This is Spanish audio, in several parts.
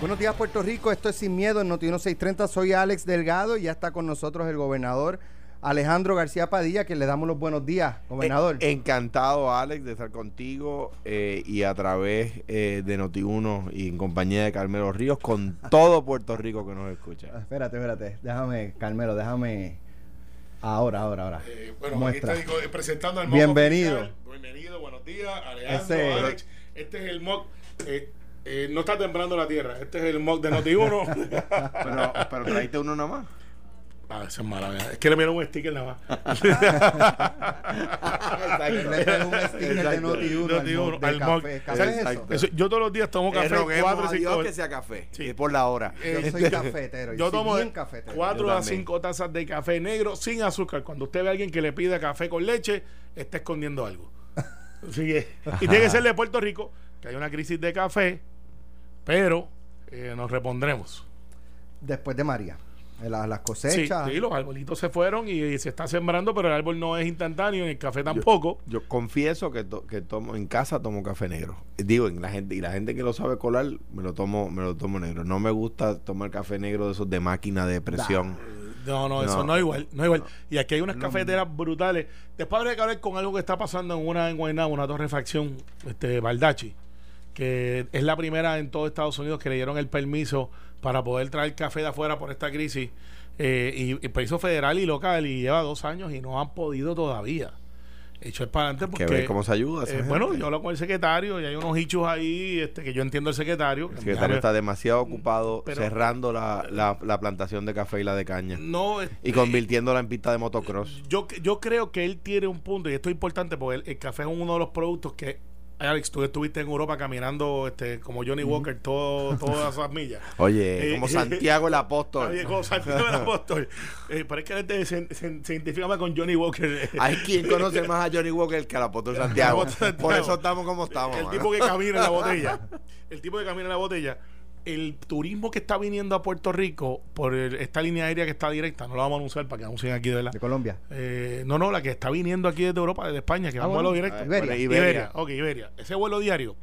Buenos días, Puerto Rico. Esto es Sin Miedo en Noti 630. Soy Alex Delgado y ya está con nosotros el gobernador Alejandro García Padilla, que le damos los buenos días, gobernador. Eh, encantado, Alex, de estar contigo eh, y a través eh, de Noti1 y en compañía de Carmelo Ríos con todo Puerto Rico que nos escucha. Ah, espérate, espérate. Déjame, Carmelo, déjame. Ahora, ahora, ahora. bueno, Muestra. aquí está presentando al Bienvenido. Bienvenido, buenos días, Alejandro, Alex. Este es el mock. Eh, no está temblando la tierra. Este es el mock de Noti1. pero, pero traíste uno nomás. Ah, esa es mala. Es que le miro un sticker nada más. le un sticker de Noti1 al, café. ¿Café es eso? Yo todos los días tomo café cuatro a Dios que sea café. Sí. por la hora. yo soy cafetero. Yo, tomo cuatro a cinco tazas de café negro sin azúcar. Cuando usted ve a alguien que le pida café con leche, está escondiendo algo. y tiene que ser de Puerto Rico, que hay una crisis de café, pero eh, nos repondremos. Después de María. Las, cosechas. Sí, los arbolitos se fueron y, se está sembrando, pero el árbol no es instantáneo, y el café tampoco. Yo, confieso que, que tomo en casa tomo café negro. Digo, en la gente y la gente que lo sabe colar me lo tomo me lo tomo negro. No me gusta tomar café negro de esos de máquina de presión. No, no, eso no es igual, no es igual. Y aquí hay unas cafeteras brutales. Después habría que hablar con algo que está pasando en una en Guaynabo, una torrefacción, este Baldachi, que es la primera en todo Estados Unidos que le dieron el permiso para poder traer café de afuera por esta crisis. Eh, y, y permiso federal y local y lleva dos años y no han podido todavía. Hecho es para adelante porque cómo se ayuda eh, bueno yo hablo con el secretario y hay unos hichos ahí este que yo entiendo el secretario el secretario está demasiado ocupado cerrando la, la, plantación de café y la de caña. No y este, convirtiéndola en pista de motocross. yo yo creo que él tiene un punto y esto es importante porque el café es uno de los productos que Alex, tú estuviste en Europa caminando este, como Johnny Walker todo, todas esas millas. Oye, eh, como Santiago el Apóstol. Oye, como Santiago el Apóstol. Eh, pero es que gente se, se, identifica más con Johnny Walker. Hay quien conoce más a Johnny Walker que al Apóstol Santiago. Por eso estamos como estamos. El tipo que camina en la botella. El tipo que camina en la botella el turismo que está viniendo a Puerto Rico por esta línea aérea que está directa, no la vamos a anunciar para que anuncien aquí de la. ¿De Colombia? Eh, no, no, la que está viniendo aquí desde Europa, desde España, que va a ah, vuelo directo. Iberia. Iberia. Ok, Iberia. Ese vuelo diario.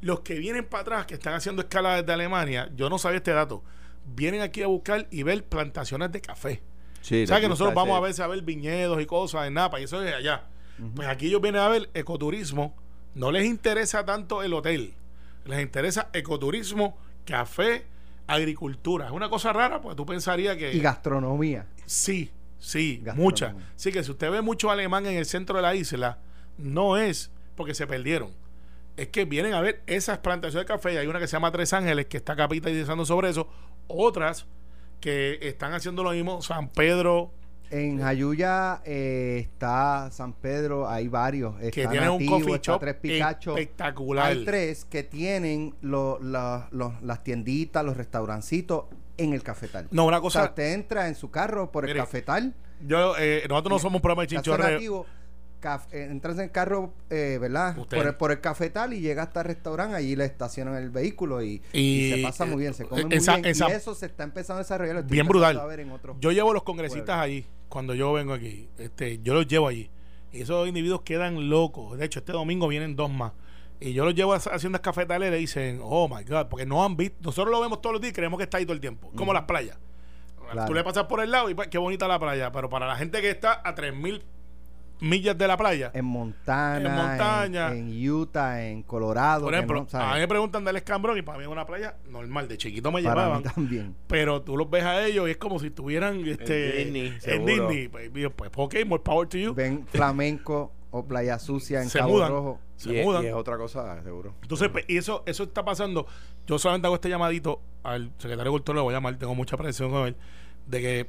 Los que vienen para atrás, que están haciendo escala desde Alemania, yo no sabía este dato, vienen aquí a buscar y ver plantaciones de café. Sí, o sea que nosotros vamos a veces a ver viñedos y cosas en Napa, y eso es allá. Pues aquí ellos vienen a ver ecoturismo. No les interesa tanto el hotel, les interesa ecoturismo café, agricultura. Es una cosa rara, porque tú pensarías que... Y gastronomía. Sí, sí, mucha. Sí, que si usted ve mucho alemán en el centro de la isla, no es porque se perdieron. Es que vienen a ver esas plantaciones de café. Hay una que se llama Tres Ángeles, que está capitalizando sobre eso. Otras que están haciendo lo mismo. San Pedro, en Jayuya eh, está San Pedro, hay varios. que tienen un coffee shop tres espectacular. Hay tres que tienen las tienditas, los restaurancitos en el cafetal. No, una cosa. O sea, usted entra en su carro por el cafetal. Yo, eh, nosotros no somos programa de chinchorreo eh, entras en el carro, eh, ¿verdad? Por el, por el, cafetal y llega hasta el restaurante, allí le estacionan el vehículo y, se pasa muy bien, se come muy bien. y eso se está empezando a desarrollar. Bien brutal. yo llevo los congresistas allí, cuando yo vengo aquí, este, yo los llevo allí. Y esos individuos quedan locos. De hecho, este domingo vienen dos más. Y yo los llevo haciendo cafetales y le dicen, oh my God, porque no han visto. Nosotros lo vemos todos los días y creemos que está ahí todo el tiempo, como las playas. Tú le pasas por el lado y pues, qué bonita la playa, pero para la gente que está a 3000 millas de la playa. En Montana, en, montaña, en, Utah, en Colorado. Por ejemplo, a mí me preguntan del escambrón y para mí es una playa normal. De chiquito me llevaban. también. Pero tú los ves a ellos y es como si estuvieran este, en Disney. En Disney. Pues, pues, ok, more power to you. Ven flamenco o playa sucia en Cabo Rojo. Se mudan. y es otra cosa, seguro. Entonces, pues, y eso, eso está pasando. Yo solamente hago este llamadito al secretario de Cultura, lo voy a llamar, tengo mucha presión con él, de que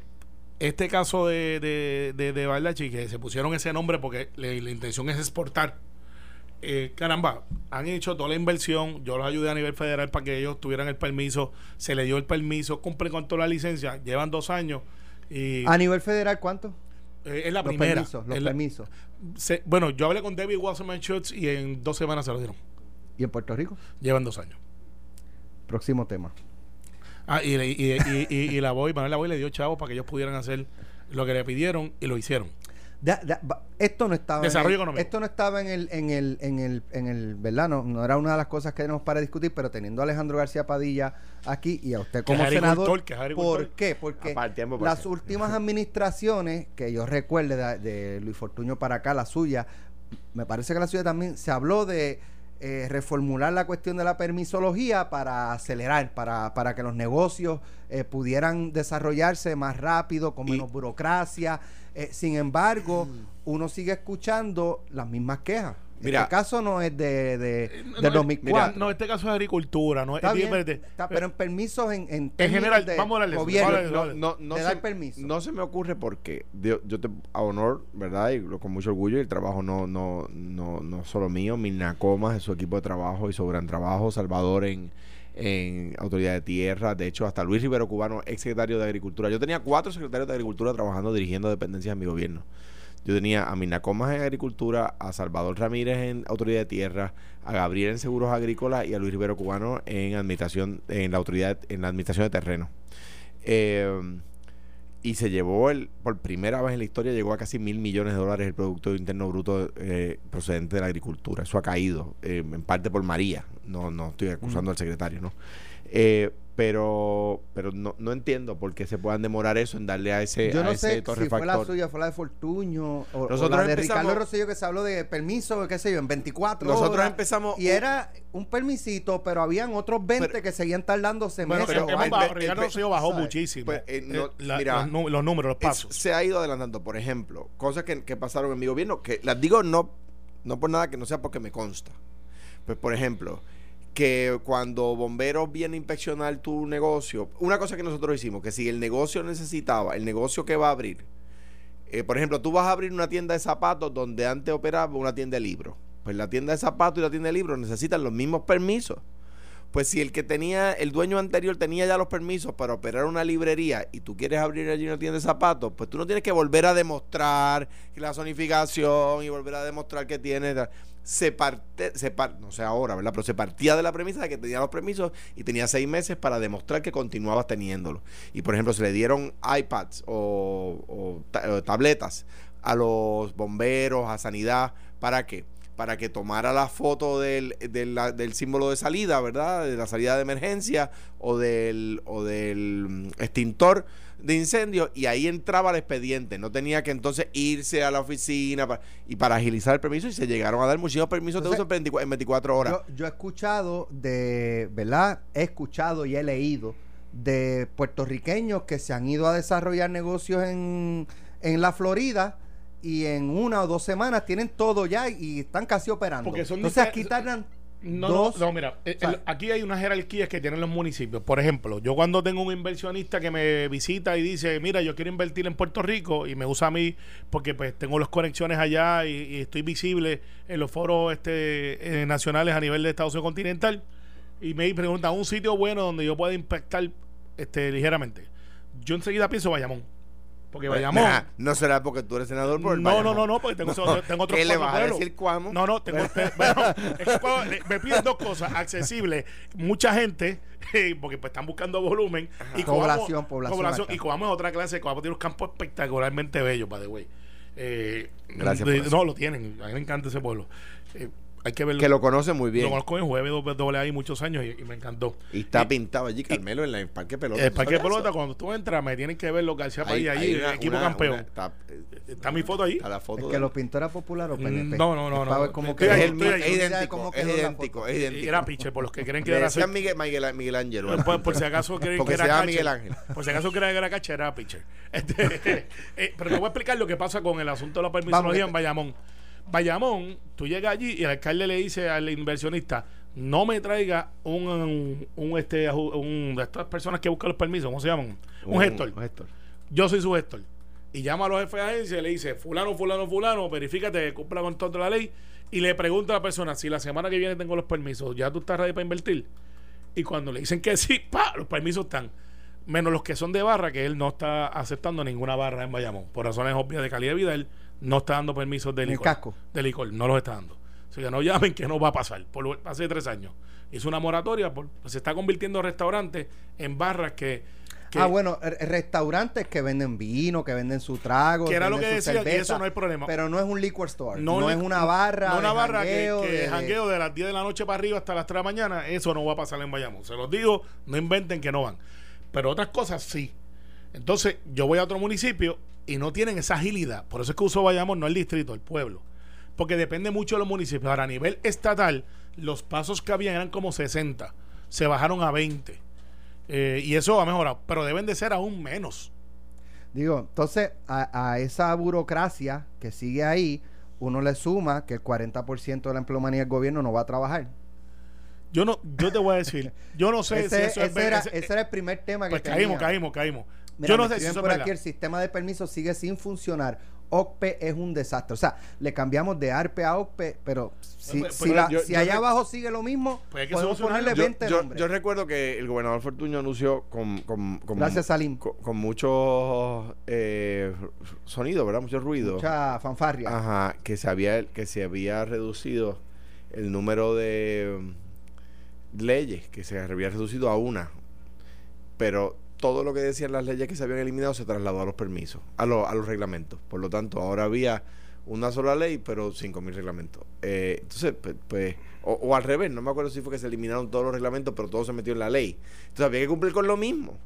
este caso de, de, de, de que se pusieron ese nombre porque la intención es exportar. Eh, caramba, han hecho toda la inversión. Yo los ayudé a nivel federal para que ellos tuvieran el permiso. Se le dio el permiso, cumplen con toda la licencia. Llevan dos años. Y, ¿A nivel federal cuánto? Eh, es la primera. Permisos, los permisos. bueno, yo hablé con David Wasserman Schutz y en dos semanas se lo dieron. ¿Y en Puerto Rico? Llevan dos años. Próximo tema. Ah, y, y, y, y, la voy, Manuel la voy le dio chavo para que ellos pudieran hacer lo que le pidieron y lo hicieron. esto no estaba en el, esto no estaba en el en el en el en el verdad no, era una de las cosas que tenemos para discutir pero teniendo a Alejandro García Padilla aquí y a usted como senador ¿por qué? porque las últimas administraciones que yo recuerde de, Luis Fortuño para acá la suya me parece que la suya también se habló de eh, reformular la cuestión de la permisología para acelerar, para, para que los negocios eh, pudieran desarrollarse más rápido, con menos burocracia. Eh, sin embargo, uno sigue escuchando las mismas quejas. Mira, este caso no es de, de, eh, no, 2004. no, este caso es agricultura. No, está bien, pero en permisos en, en, en general, vamos a darle gobierno, no, no, se, permiso. No se me ocurre porque yo, yo te a honor, ¿verdad? Y con mucho orgullo, y el trabajo no, no, no, no solo mío, Milna Comas, su equipo de trabajo y su gran trabajo, Salvador en, en Autoridad de Tierra, de hecho hasta Luis Rivero Cubano, ex secretario de Agricultura. Yo tenía cuatro secretarios de Agricultura trabajando, dirigiendo dependencias en mi gobierno. Yo tenía a Mina Comas en Agricultura, a Salvador Ramírez en Autoridad de Tierra, a Gabriel en Seguros Agrícolas y a Luis Rivero Cubano en administración, en la autoridad, en la administración de terreno. Eh, y se llevó el, por primera vez en la historia llegó a casi mil millones de dólares el Producto Interno Bruto eh, procedente de la agricultura. Eso ha caído, eh, en parte por María, no, no estoy acusando al secretario, ¿no? Eh, pero pero no, no entiendo por qué se puedan demorar eso en darle a ese Yo no sé si fue la suya, fue la de Fortuño o, la de Ricardo Rosselló que se habló de permiso, qué sé yo, en 24 Nosotros empezamos y era un permisito, pero habían otros 20 que seguían tardándose meses. Pero Ricardo Rosselló bajó muchísimo. Pues, eh, eh, mira, los, números, los pasos. se ha ido adelantando, por ejemplo, cosas que, que pasaron en mi gobierno que las digo no no por nada que no sea porque me consta. Pues por ejemplo, que cuando bomberos vienen a inspeccionar tu negocio, una cosa que nosotros hicimos, que si el negocio necesitaba, el negocio que va a abrir, eh, por ejemplo, tú vas a abrir una tienda de zapatos donde antes operaba una tienda de libros. Pues la tienda de zapatos y la tienda de libros necesitan los mismos permisos. Pues si el que tenía, el dueño anterior tenía ya los permisos para operar una librería y tú quieres abrir allí una tienda de zapatos, pues tú no tienes que volver a demostrar la zonificación y volver a demostrar que tienes se parte, se no sé ahora, ¿verdad? Pero se partía de la premisa de que tenía los permisos y tenía seis meses para demostrar que continuabas teniéndolo. Y por ejemplo, se le dieron iPads o, tabletas a los bomberos, a sanidad, ¿para qué? Para que tomara la foto del, del símbolo de salida, ¿verdad? De la salida de emergencia o del, o del mm, extintor de incendio y ahí entraba el expediente. No tenía que entonces irse a la oficina y para agilizar el permiso y se llegaron a dar muchísimos permisos de uso en 24, horas. Yo, he escuchado de, ¿verdad? He escuchado y he leído de puertorriqueños que se han ido a desarrollar negocios en, en la Florida y en una o dos semanas tienen todo ya y están casi operando. Porque son Entonces aquí tardan no, no, mira, eh, aquí hay unas jerarquías que tienen los municipios. Por ejemplo, yo cuando tengo un inversionista que me visita y dice, mira, yo quiero invertir en Puerto Rico y me usa a mí porque pues tengo las conexiones allá y, estoy visible en los foros este, eh, nacionales a nivel de Estados Unidos continental y me pregunta un sitio bueno donde yo pueda impactar este, ligeramente. Yo enseguida pienso Bayamón porque pues, vayamos. no será porque tú eres senador por el No, no, no, no, porque tengo, tengo otros ¿Qué le vas a decir cuamo? No, no, tengo. bueno, es que me piden dos cosas: accesible, mucha gente, porque pues están buscando volumen. Y población, población. y Coamo es otra clase. Coamo tiene unos campos espectacularmente bellos, by the way. Eh, Gracias. no, lo tienen. A mí me encanta ese pueblo. Eh, hay que verlo. Que lo conoce muy bien. Lo conozco en jueves doble ahí muchos años y, me encantó. Y está pintado allí, Carmelo, en el Parque Pelota. El Parque Pelota, cuando tú entras, me tienen que ver los García País allí, el equipo campeón. está, mi foto ahí. Está la foto. Es que los pintores populares o PNP. No, no, no. no. Como que es, idéntico, es idéntico, es idéntico. Era pitcher, por los que creen que era así. Miguel, Miguel, Miguel Ángel. Por, si acaso creen que era Miguel Ángel. Por si acaso creen que era catcher, era pitcher. Este, eh, pero te voy a explicar lo que pasa con el asunto de la permisología en Bayamón. Bayamón, tú llegas allí y el alcalde le dice al inversionista, no me traiga un, un, este un de estas personas que buscan los permisos, ¿cómo se llaman? Un, gestor. Yo soy su gestor. Y llama a los jefes de agencia y le dice, fulano, fulano, fulano, verifícate que cumpla con toda la ley. Y le pregunta a la persona, si la semana que viene tengo los permisos, ¿ya tú estás ready para invertir? Y cuando le dicen que sí, pa, los permisos están. Menos los que son de barra, que él no está aceptando ninguna barra en Bayamón. Por razones obvias de calidad de vida, él no está dando permisos de licor. casco. De licor, no los está dando. O sea, que no llamen que no va a pasar. Por hace tres años. Hizo una moratoria, por, se está convirtiendo restaurantes en barras que ah, bueno, restaurantes que venden vino, que venden su trago. Que era lo que decía, que eso no hay problema. Pero no es un liquor store. No, es una barra. No una barra que, que de, jangueo de las 10 de la noche para arriba hasta las 3 de la mañana. Eso no va a pasar en Bayamón. Se los digo, no inventen que no van. Pero otras cosas sí. Entonces, yo voy a otro municipio y no tienen esa agilidad. Por eso es que uso Bayamón, no el distrito, el pueblo. Porque depende mucho de los municipios. Ahora, a nivel estatal, los pasos que habían eran como 60. Se bajaron a 20 eh, y eso ha mejorado, pero deben de ser aún menos. Digo, entonces a, esa burocracia que sigue ahí, uno le suma que el 40% de la empleomanía del gobierno no va a trabajar. Yo no, yo te voy a decir, yo no sé si eso es era, ese, era el primer tema que pues caímos, caímos, caímos. Yo no sé si eso por aquí el sistema de permiso sigue sin funcionar. OCPE es un desastre. O sea, le cambiamos de ARPE a OCPE, pero si, pues, pues, si, allá abajo sigue lo mismo, pues podemos ponerle 20 yo, yo, recuerdo que el gobernador Fortuño anunció con, con, Gracias, Salim. Con, mucho eh, sonido, ¿verdad? Mucho ruido. Mucha fanfarria. Ajá, que se había, que se había reducido el número de leyes, que se había reducido a una. Pero todo lo que decían las leyes que se habían eliminado se trasladó a los permisos, a, a los reglamentos. Por lo tanto, ahora había una sola ley, pero 5.000 reglamentos. Eh, entonces, pues, pues o, al revés, no me acuerdo si fue que se eliminaron todos los reglamentos, pero todo se metió en la ley. Entonces, había que cumplir con lo mismo.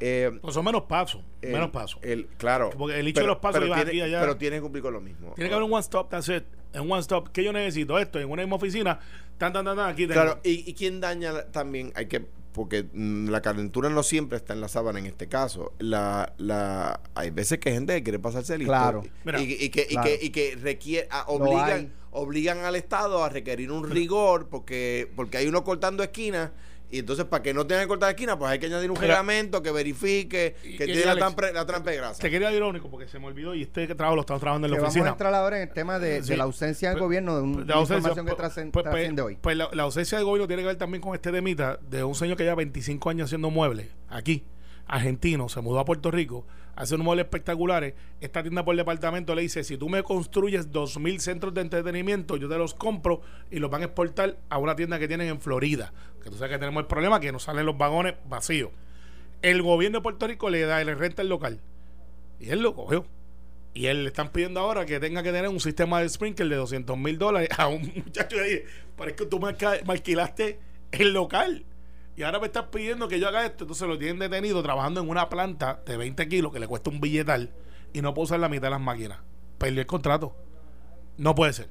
Eh, pues son menos pasos, menos pasos. El, claro. Porque el hecho de los pasos pero tiene, aquí allá. Pero tiene que cumplir con lo mismo. Tiene que haber un one stop, that's it. En one stop, que yo necesito esto en una misma oficina, tan, tan, tan, tan aquí Claro, y, y quién daña también, hay que porque mm, la calentura no siempre está en la sábana en este caso. La, la, hay veces que hay gente que quiere pasarse listo claro. y, que, y, que, y que requiere, obligan, obligan al Estado a requerir un rigor porque, porque hay uno cortando esquinas y entonces, para que no tenga que cortar esquina, pues hay que añadir un reglamento que verifique que tiene la, trampa, de grasa. Te quería decir irónico porque se me olvidó y este trabajo lo estamos trabajando en la oficina. Vamos a entrar ahora en el tema de, la ausencia del pues, gobierno, de, una información que pues, pues, trasciende hoy. Pues la, ausencia del gobierno tiene que ver también con este demita de un señor que lleva 25 años haciendo muebles aquí argentino, se mudó a Puerto Rico, hace unos muebles espectaculares. Esta tienda por departamento le dice: si tú me construyes 2.000 centros de entretenimiento, yo te los compro y los van a exportar a una tienda que tienen en Florida. Que tú sabes que tenemos el problema que nos salen los vagones vacíos. El gobierno de Puerto Rico le da, le renta el local. Y él lo cogió. Y él le están pidiendo ahora que tenga que tener un sistema de sprinkler de 200 mil dólares a un muchacho le dije, parece que tú me alquilaste el local y ahora me estás pidiendo que yo haga esto. Entonces lo tienen detenido trabajando en una planta de 20 kilos que le cuesta un billetal y no puedo usar la mitad de las máquinas. Perdió el contrato. No puede ser.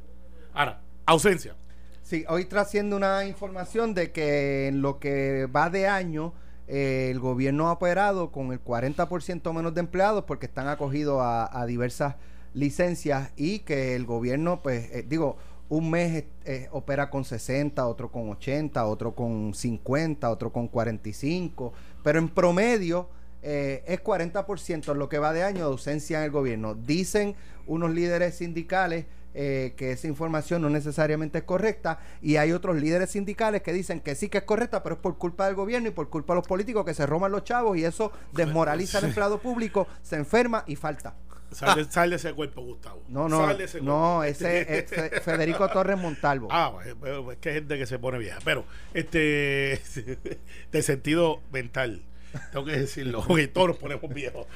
Ahora, ausencia. Sí, hoy trasciende una información de que en lo que va de año, eh, el gobierno ha operado con el 40% menos de empleados porque están acogidos a, diversas licencias y que el gobierno, pues, eh, digo, un mes eh, opera con 60, otro con 80, otro con 50, otro con 45, pero en promedio eh, es 40% lo que va de año de ausencia en el gobierno. Dicen unos líderes sindicales eh, que esa información no necesariamente es correcta y hay otros líderes sindicales que dicen que sí que es correcta, pero es por culpa del gobierno y por culpa de los políticos que se roban los chavos y eso desmoraliza al empleado público, se enferma y falta. Sal de, ese cuerpo, Gustavo. No, no. No, ese es Federico Torres Montalvo. Ah, pues, pues, pues, es que hay gente que se pone vieja. Pero, este, de sentido mental, tengo que decirlo, porque todos nos ponemos viejos.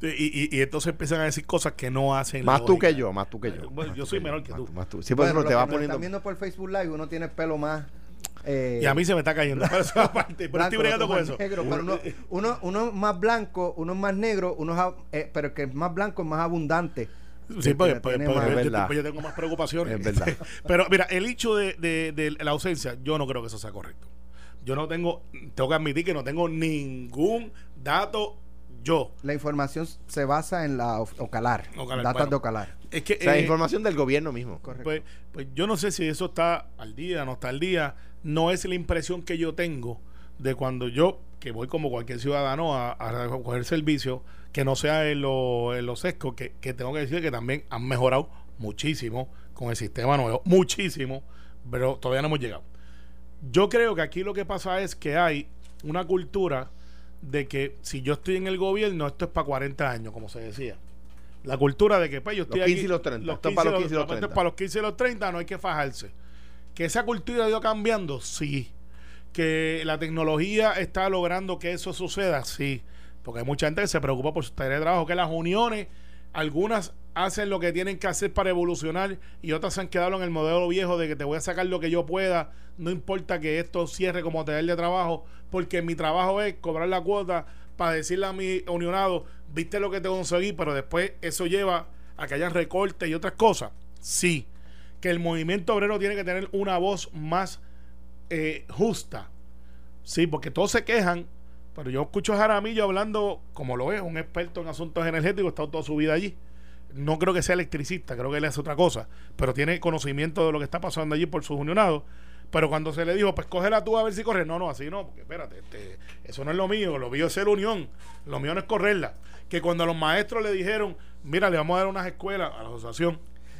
Y, y, entonces empiezan a decir cosas que no hacen. Más tú que yo, más tú que yo. Bueno, yo soy menor que tú. Más tú. Sí, por eso te va poniendo. Están viendo por Facebook Live, uno tiene pelo más y a mí se me está cayendo. Pero, estoy bregando con eso. uno, uno, más blanco, uno es más negro, uno eh, pero el que es más blanco es más abundante. Sí, pues, pues, yo, tengo más preocupaciones. Es verdad. pero mira, el hecho de, de, la ausencia, yo no creo que eso sea correcto. Yo no tengo, tengo que admitir que no tengo ningún dato yo. La información se basa en la Ocalar, datos de Ocalar. Es que, o sea, eh, información del gobierno mismo. Correcto. Pues, pues yo no sé si eso está al día, no está al día no es la impresión que yo tengo de cuando yo, que voy como cualquier ciudadano a, a coger servicio, que no sea en lo, en sesco, que, que tengo que decir que también han mejorado muchísimo con el sistema nuevo, muchísimo, pero todavía no hemos llegado. Yo creo que aquí lo que pasa es que hay una cultura de que si yo estoy en el gobierno, esto es para 40 años, como se decía. La cultura de que pues, yo estoy los 15 y los 30. Los 15 para los 15 y los 30. Para los 15 y los 30 no hay que fajarse. Que esa cultura ha ido cambiando, sí. Que la tecnología está logrando que eso suceda, sí. Porque hay mucha gente que se preocupa por su tarea de trabajo, que las uniones, algunas hacen lo que tienen que hacer para evolucionar y otras se han quedado en el modelo viejo de que te voy a sacar lo que yo pueda, no importa que esto cierre como taller de trabajo, porque mi trabajo es cobrar la cuota para decirle a mi unionado, viste lo que te conseguí, pero después eso lleva a que haya recortes y otras cosas. Sí, que el movimiento obrero tiene que tener una voz más eh, justa. Sí, porque todos se quejan, pero yo escucho a Jaramillo hablando, como lo es, un experto en asuntos energéticos, está toda su vida allí no creo que sea electricista, creo que él hace otra cosa, pero tiene conocimiento de lo que está pasando allí por sus unionados. Pero cuando se le dijo, pues cógela tú a ver si corre, no, no, así no, porque espérate, este, eso no es lo mío, lo mío es ser unión, lo mío no es correrla. Que cuando los maestros le dijeron, mira, le vamos a dar unas escuelas a la asociación.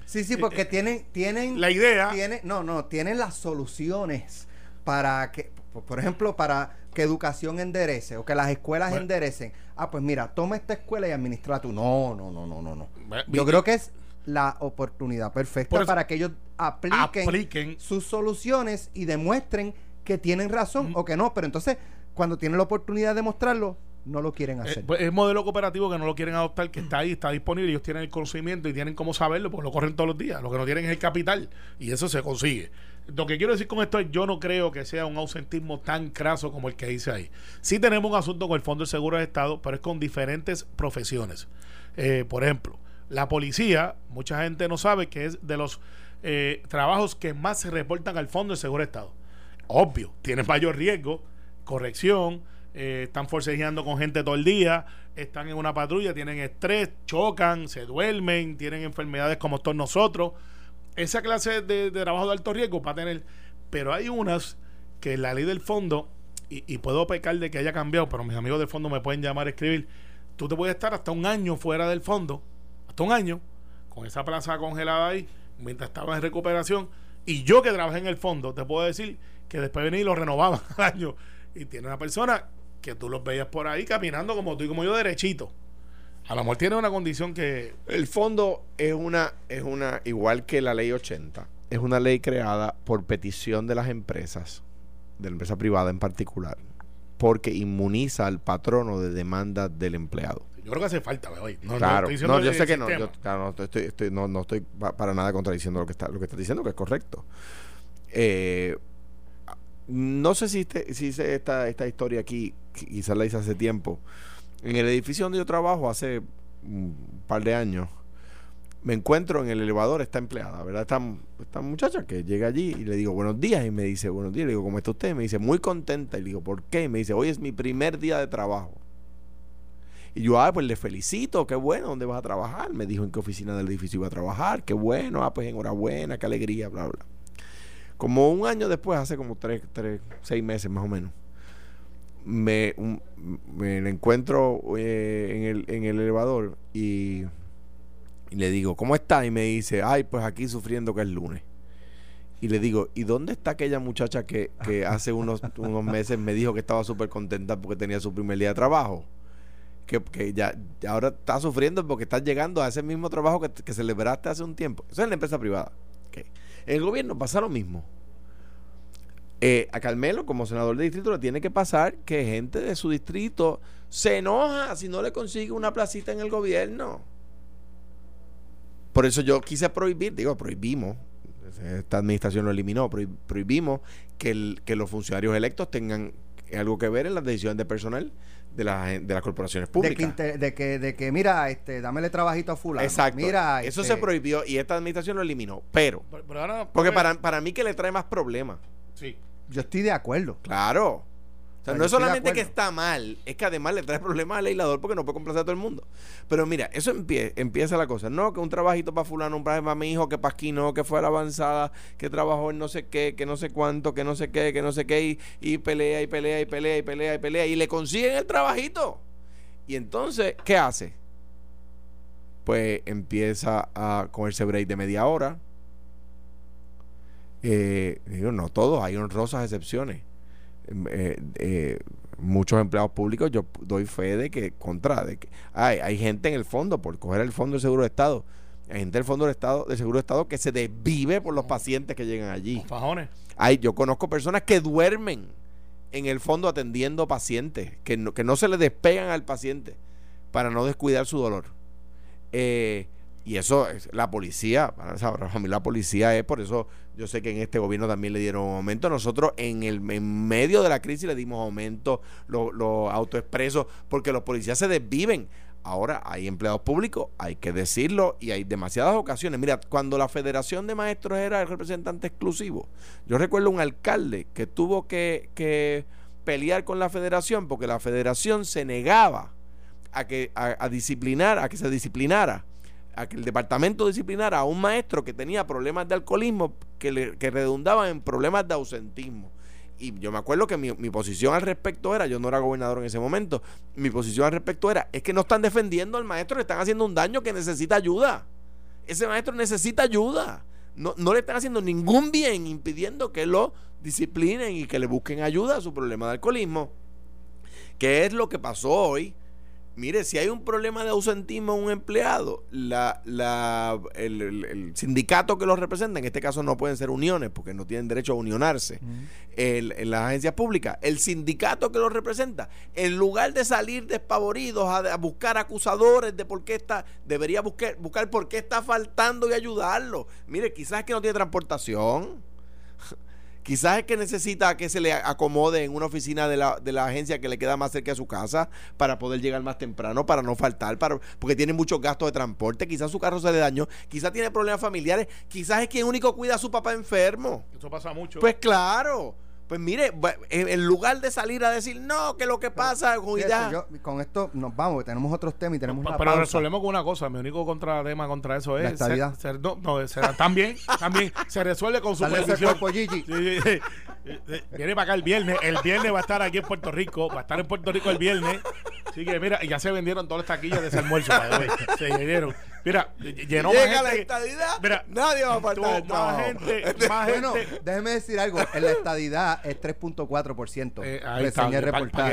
Sí, sí, porque eh, tienen, tienen. La idea. Tienen, no, no, tienen las soluciones para que, por ejemplo, para que educación enderece o que las escuelas enderecen. Ah, pues mira, toma esta escuela y administra tú. No, no, no, no, no, no. Yo creo que es la oportunidad perfecta para que ellos apliquen, sus soluciones y demuestren que tienen razón mm. o que no. Pero entonces, cuando tienen la oportunidad de mostrarlo, no lo quieren eh, hacer. Pues, es modelo cooperativo que no lo quieren adoptar, que está ahí, está disponible, ellos tienen el conocimiento y tienen cómo saberlo, pues lo corren todos los días. Lo que no tienen es el capital y eso se consigue. Lo que quiero decir con esto es, yo no creo que sea un ausentismo tan craso como el que dice ahí. Sí tenemos un asunto con el Fondo de Seguro de Estado, pero es con diferentes profesiones. Eh, por ejemplo, la policía, mucha gente no sabe que es de los eh, trabajos que más se reportan al Fondo de Seguro de Estado. Obvio, tiene mayor riesgo, corrección, eh, están forcejeando con gente todo el día, están en una patrulla, tienen estrés, chocan, se duermen, tienen enfermedades como todos nosotros. Esa clase de, trabajo de alto riesgo va a tener, pero hay unas que la ley del fondo, y, puedo pecar de que haya cambiado, pero mis amigos del fondo me pueden llamar escribir, tú te puedes estar hasta un año fuera del fondo, hasta un año, con esa plaza congelada ahí, mientras estaba en recuperación, y yo que trabajé en el fondo, te puedo decir que después venía y lo renovaban al año, y tiene una persona que tú los veías por ahí caminando como tú y como yo derechito a lo mejor tiene una condición que... El fondo es una, es una, igual que la ley 80, es una ley creada por petición de las empresas, de la empresa privada en particular, porque inmuniza al patrono de demanda del empleado. Yo creo que hace falta, hoy. No, claro, no, yo sé que no, yo, claro, no estoy, estoy, no, no estoy para nada contradiciendo lo que está, lo que está diciendo, que es correcto. Eh, no sé si, si hice esta, esta historia aquí, quizás la hice hace tiempo, en el edificio donde yo trabajo hace un par de años, me encuentro en el elevador esta empleada, ¿verdad? Esta, esta muchacha que llega allí y le digo buenos días y me dice buenos días. Le digo, ¿cómo está usted? me dice, muy contenta. Y le digo, ¿por qué? Y me dice, hoy es mi primer día de trabajo. Y yo, ah, pues le felicito, qué bueno, ¿dónde vas a trabajar? Me dijo en qué oficina del edificio iba a trabajar, qué bueno, ah, pues enhorabuena, qué alegría, bla, bla. Como un año después, hace como tres, tres, seis meses más o menos, me, me encuentro eh, en, el, en el elevador y, le digo, ¿cómo está? Y me dice, ay, pues aquí sufriendo que es lunes. Y le digo, ¿y dónde está aquella muchacha que, que hace unos, unos meses me dijo que estaba súper contenta porque tenía su primer día de trabajo? Que, que ya, ahora está sufriendo porque está llegando a ese mismo trabajo que, que celebraste hace un tiempo. Eso es la empresa privada. En el gobierno pasa lo mismo. Eh, a Carmelo, como senador de distrito, le tiene que pasar que gente de su distrito se enoja si no le consigue una placita en el gobierno. Por eso yo quise prohibir, digo, prohibimos, esta administración lo eliminó, prohibimos que, que los funcionarios electos tengan algo que ver en las decisiones de personal de, de las corporaciones públicas. De que, de que, mira, este, dámele trabajito a fulano. Exacto. Mira, Eso se este prohibió y esta administración lo eliminó. Pero, porque para, para mí que le trae más problemas. Sí. Yo estoy de acuerdo. Claro. O sea, no es solamente que está mal, es que además le trae problemas al legislador porque no puede complacer a todo el mundo. Pero mira, eso empieza la cosa. No, que un trabajito para fulano, un trabajo para mi hijo, que para aquí no, que fue a la avanzada, que trabajó en no sé qué, que no sé cuánto, que no sé qué, que no sé qué, y, pelea, y pelea, y pelea, y pelea, y pelea, y le consiguen el trabajito. Y entonces, ¿qué hace? Pues empieza a cogerse break de media hora eh, digo, no todos, hay honrosas excepciones. Eh, eh, muchos empleados públicos, yo doy fe de que, contra, de que hay, hay gente en el fondo, por coger el fondo del Seguro de Estado, hay gente del fondo del Estado, del Seguro de Estado que se desvive por los pacientes que llegan allí. fajones. Hay, yo conozco personas que duermen en el fondo atendiendo pacientes, que no, que no se le despegan al paciente para no descuidar su dolor. Eh, y eso, es, la policía, para mí la policía es, por eso yo sé que en este gobierno también le dieron aumento. Nosotros en el en medio de la crisis le dimos aumento, los, los autoexpresos, porque los policías se desviven. Ahora hay empleados públicos, hay que decirlo, y hay demasiadas ocasiones. Mira, cuando la Federación de Maestros era el representante exclusivo, yo recuerdo un alcalde que tuvo que, que pelear con la federación porque la federación se negaba a que a disciplinar, a que se disciplinara a que el departamento disciplinara a un maestro que tenía problemas de alcoholismo que, le, que en problemas de ausentismo. Y yo me acuerdo que mi, mi, posición al respecto era, yo no era gobernador en ese momento, mi posición al respecto era, es que no están defendiendo al maestro, le están haciendo un daño que necesita ayuda. Ese maestro necesita ayuda. No, no le están haciendo ningún bien impidiendo que lo disciplinen y que le busquen ayuda a su problema de alcoholismo. ¿Qué es lo que pasó hoy? Mire, si hay un problema de ausentismo en un empleado, la, la, el, sindicato que los representa, en este caso no pueden ser uniones porque no tienen derecho a unionarse en las agencias públicas, el sindicato que los representa, en lugar de salir despavoridos a, buscar acusadores de por qué está, debería buscar, buscar por qué está faltando y ayudarlo. Mire, quizás es que no tiene transportación Quizás es que necesita que se le acomode en una oficina de la, de la agencia que le queda más cerca de su casa para poder llegar más temprano, para no faltar, para, porque tiene muchos gastos de transporte. Quizás su carro se le dañó, quizás tiene problemas familiares, quizás es quien único cuida a su papá enfermo. Eso pasa mucho. Pues claro. Pues mire, en lugar de salir a decir, no, que lo que pasa, con esto nos vamos, tenemos otros temas y tenemos una Pero resolvemos con una cosa, mi único contra tema contra eso es... La ser, no, no también, también se resuelve con su supervisión. Viene para acá el viernes, el viernes va a estar aquí en Puerto Rico, va a estar en Puerto Rico el viernes. Así que mira, ya se vendieron todas las taquillas de ese almuerzo, se vendieron. Mira, llenó Llega más la estadidad, mira, nadie va a faltar Más gente, más bueno, gente. déjeme decir algo, en la estadidad es 3.4%. Eh, ahí está,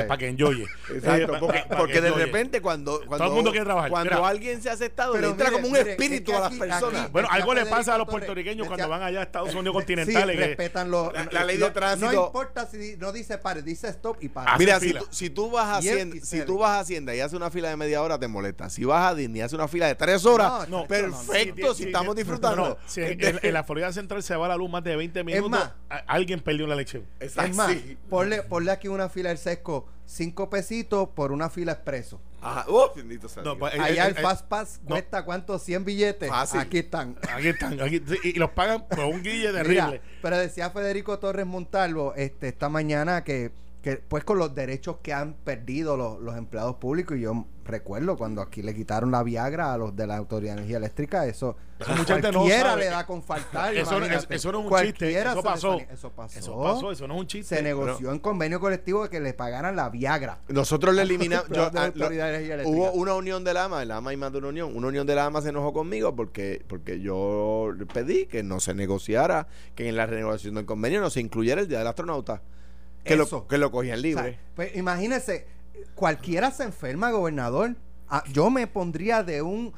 para que, enjoye. Exacto, porque, de repente cuando, cuando, Todo el mundo quiere trabajar. Cuando alguien se ha aceptado, le entra como un espíritu a las personas. bueno, algo le pasa a los puertorriqueños cuando van allá a Estados Unidos continentales. respetan la, ley de tránsito. No importa si no dice pare, dice stop y para. Mira, si tú, vas a Hacienda, si tú vas a Hacienda y haces una fila de media hora, te molesta. Si vas a Disney y haces una fila de tres horas, no, perfecto, si, estamos disfrutando. Si en, la Florida Central se va la luz más de 20 minutos, alguien perdió la leche. Es más, ponle, ponle aquí una fila del sesco, 5 pesitos por una fila expreso. Ajá, oh, bendito sea. Pues, Allá el, Fast Pass cuesta cuánto, 100 billetes. Aquí están. Aquí están. y, los pagan por un guille terrible. pero decía Federico Torres Montalvo este, esta mañana que que pues con los derechos que han perdido los, los, empleados públicos y yo recuerdo cuando aquí le quitaron la Viagra a los de la Autoridad de Energía Eléctrica eso, cualquiera le da con faltar eso, no es un chiste eso pasó. eso pasó. eso pasó eso no es un chiste se negoció en convenio colectivo de que le pagaran la Viagra. Nosotros le eliminamos ah, hubo una unión de la AMA el AMA y más de una unión. Una unión de la AMA se enojó conmigo porque porque yo pedí que no se negociara que en la renegociación del convenio no se incluyera el día del astronauta que, Lo, que lo cogían libre. pues imagínese, cualquiera se enferma, gobernador. Ah, yo me pondría de un.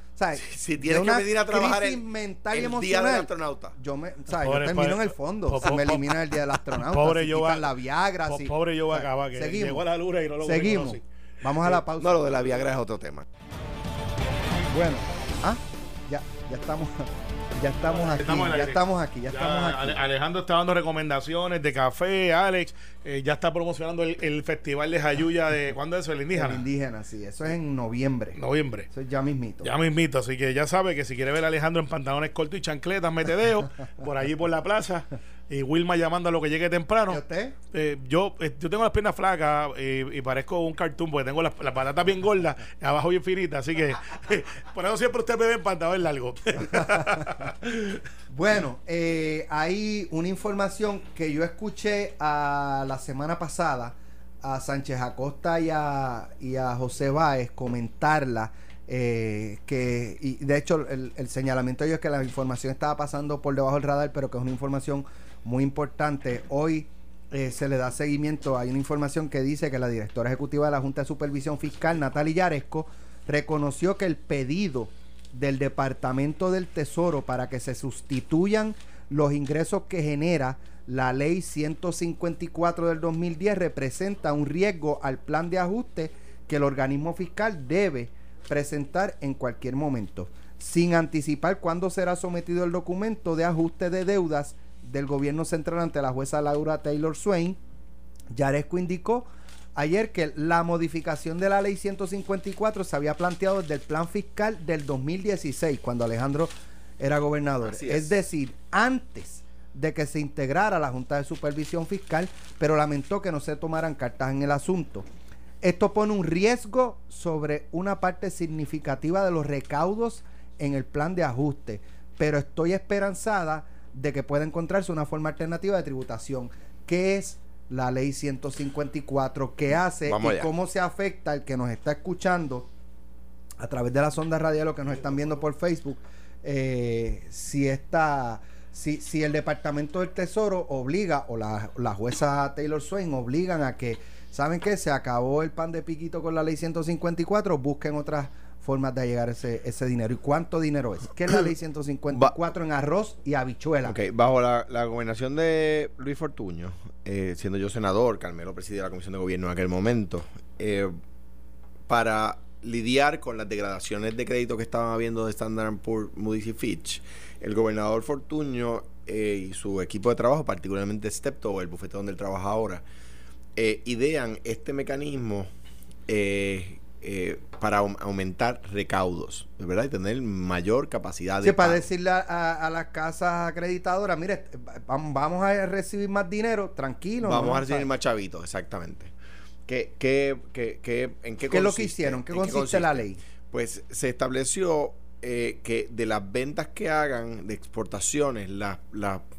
si, tienes que venir a trabajar el, mental y el día del astronauta. Yo, me, yo termino en el fondo. si me eliminan el día del astronauta. Pobre si yo va, la Viagra. Si, pobre yo acaba que seguimos, llegó a la luna y no lo Seguimos. Vamos a la pausa. No, lo de la Viagra es otro tema. Bueno, ah, ya, ya estamos. Ya estamos aquí, ya estamos aquí, ya, estamos aquí. Alejandro está dando recomendaciones de café, Alex, eh, ya está promocionando el, festival de Jayuya de ¿cuándo es eso? El indígena. El indígena, sí, eso es en noviembre. Noviembre. Eso es ya mismito. Ya mismito, así que ya sabe que si quiere ver a Alejandro en pantalones cortos y chancletas, metedeo, por allí por la plaza. Y Wilma llamando a lo que llegue temprano. ¿Y usted? Eh, yo, eh, yo tengo las piernas flacas y parezco un cartoon porque tengo las, patatas bien gordas, abajo bien finitas, así que por eso siempre usted me ve en pantalón largo. bueno, eh, hay una información que yo escuché a la semana pasada a Sánchez Acosta y a, y a José Báez comentarla. Eh, que y de hecho el, el señalamiento de ellos es que la información estaba pasando por debajo del radar pero que es una información muy importante. Hoy eh, se le da seguimiento. Hay una información que dice que la directora ejecutiva de la Junta de Supervisión Fiscal, Natalia Yaresco, reconoció que el pedido del Departamento del Tesoro para que se sustituyan los ingresos que genera la ley 154 del 2010 representa un riesgo al plan de ajuste que el organismo fiscal debe presentar en cualquier momento, sin anticipar cuándo será sometido el documento de ajuste de deudas del gobierno central ante la jueza Laura Taylor Swain. Yaresco indicó ayer que la modificación de la ley 154 se había planteado desde el plan fiscal del 2016, cuando Alejandro era gobernador. es decir, antes de que se integrara la Junta de Supervisión Fiscal, pero lamentó que no se tomaran cartas en el asunto. Esto pone un riesgo sobre una parte significativa de los recaudos en el plan de ajuste, pero estoy esperanzada de que pueda encontrarse una forma alternativa de tributación, que es la ley 154, que hace y cómo se afecta el que nos está escuchando a través de las ondas radiales o que nos están viendo por Facebook, eh, si esta si, si el Departamento del Tesoro obliga, o la, la jueza Taylor Swain obligan a que, ¿saben qué? Se acabó el pan de piquito con la ley 154, busquen otras formas de llegar ese, ese dinero. ¿Y cuánto dinero es? ¿Qué es la ley 154 en arroz y habichuela? Ok, bajo la, la gobernación de Luis Fortuño, eh, siendo yo senador, Carmelo presidía la Comisión de Gobierno en aquel momento, eh, para lidiar con las degradaciones de crédito que estaban habiendo de Standard Poor's, Moody's y Fitch, el gobernador Fortuño eh, y su equipo de trabajo, particularmente Stepto, el bufete donde él trabaja ahora, eh, idean este mecanismo eh, para aumentar recaudos, ¿verdad? Y tener mayor capacidad de. Sí, para decirle a, las casas acreditadoras, mire, vamos a recibir más dinero, tranquilo. Vamos a recibir más chavitos, exactamente. ¿Qué, qué, qué, en qué, ¿Qué es lo que hicieron? ¿Qué consiste, la ley? Pues se estableció eh, que de las ventas que hagan de exportaciones, las,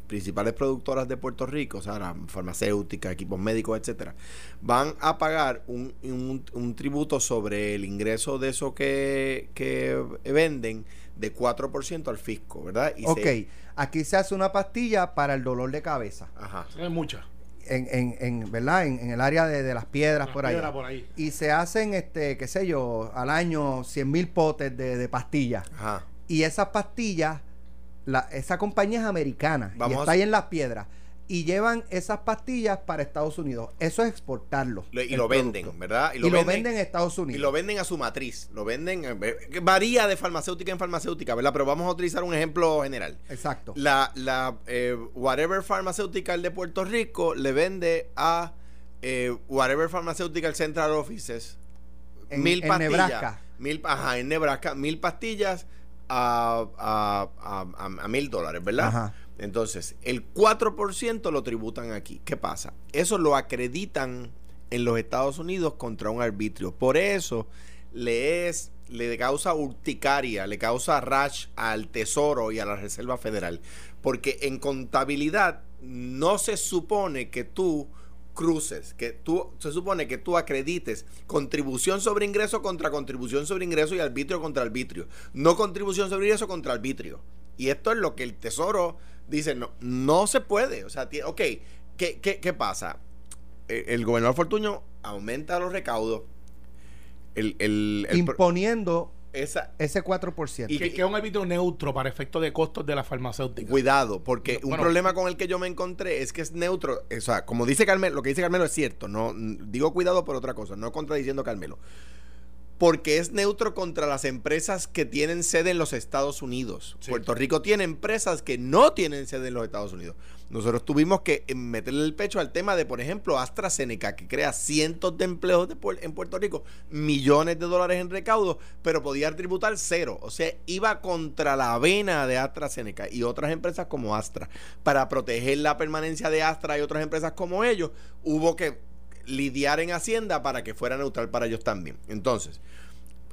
principales productoras de Puerto Rico, o sea, la farmacéutica, equipos médicos, etcétera, van a pagar un, un, tributo sobre el ingreso de eso que, que venden de 4% al fisco, ¿verdad? Y ok, aquí se hace una pastilla para el dolor de cabeza. Ajá. Hay muchas en, en, en, ¿verdad? En, el área de, las piedras por, ahí. Y se hacen, este, qué sé yo, al año 100 mil potes de, pastillas. Y esas pastillas, la, esa compañía es americana y está ahí en las piedras y llevan esas pastillas para Estados Unidos. Eso es exportarlo. y lo venden, ¿verdad? Y, lo, venden, en Estados Unidos. Y lo venden a su matriz. Lo venden, eh, varía de farmacéutica en farmacéutica, ¿verdad? Pero vamos a utilizar un ejemplo general. Exacto. La, la eh, Whatever Pharmaceutical de Puerto Rico le vende a eh, Whatever Pharmaceutical Central Offices mil pastillas. En Nebraska. Mil, ajá, en Nebraska, mil pastillas a, a, a, a mil dólares, ¿verdad? Ajá. Entonces, el 4% lo tributan aquí. ¿Qué pasa? Eso lo acreditan en los Estados Unidos contra un arbitrio. Por eso le es le causa urticaria, le causa rash al Tesoro y a la Reserva Federal, porque en contabilidad no se supone que tú cruces, que tú se supone que tú acredites contribución sobre ingreso contra contribución sobre ingreso y arbitrio contra arbitrio, no contribución sobre ingreso contra arbitrio. Y esto es lo que el Tesoro dice, no, no se puede. O sea, ok, ¿qué, qué, pasa? E, el, gobernador Fortuño aumenta los recaudos. El, Imponiendo esa, ese 4%. Y que, es un árbitro neutro para efectos de costos de la farmacéutica. Cuidado, porque un problema con el que yo me encontré es que es neutro. O sea, como dice Carmelo, lo que dice Carmelo es cierto. No digo cuidado por otra cosa, no contradiciendo a Carmelo porque es neutro contra las empresas que tienen sede en los Estados Unidos. Puerto Rico tiene empresas que no tienen sede en los Estados Unidos. Nosotros tuvimos que eh, meterle el pecho al tema de, por ejemplo, AstraZeneca, que crea cientos de empleos en Puerto Rico, millones de dólares en recaudo, pero podía tributar cero. O sea, iba contra la vena de AstraZeneca y otras empresas como Astra. Para proteger la permanencia de Astra y otras empresas como ellos, hubo que lidiar en Hacienda para que fuera neutral para ellos también. Entonces,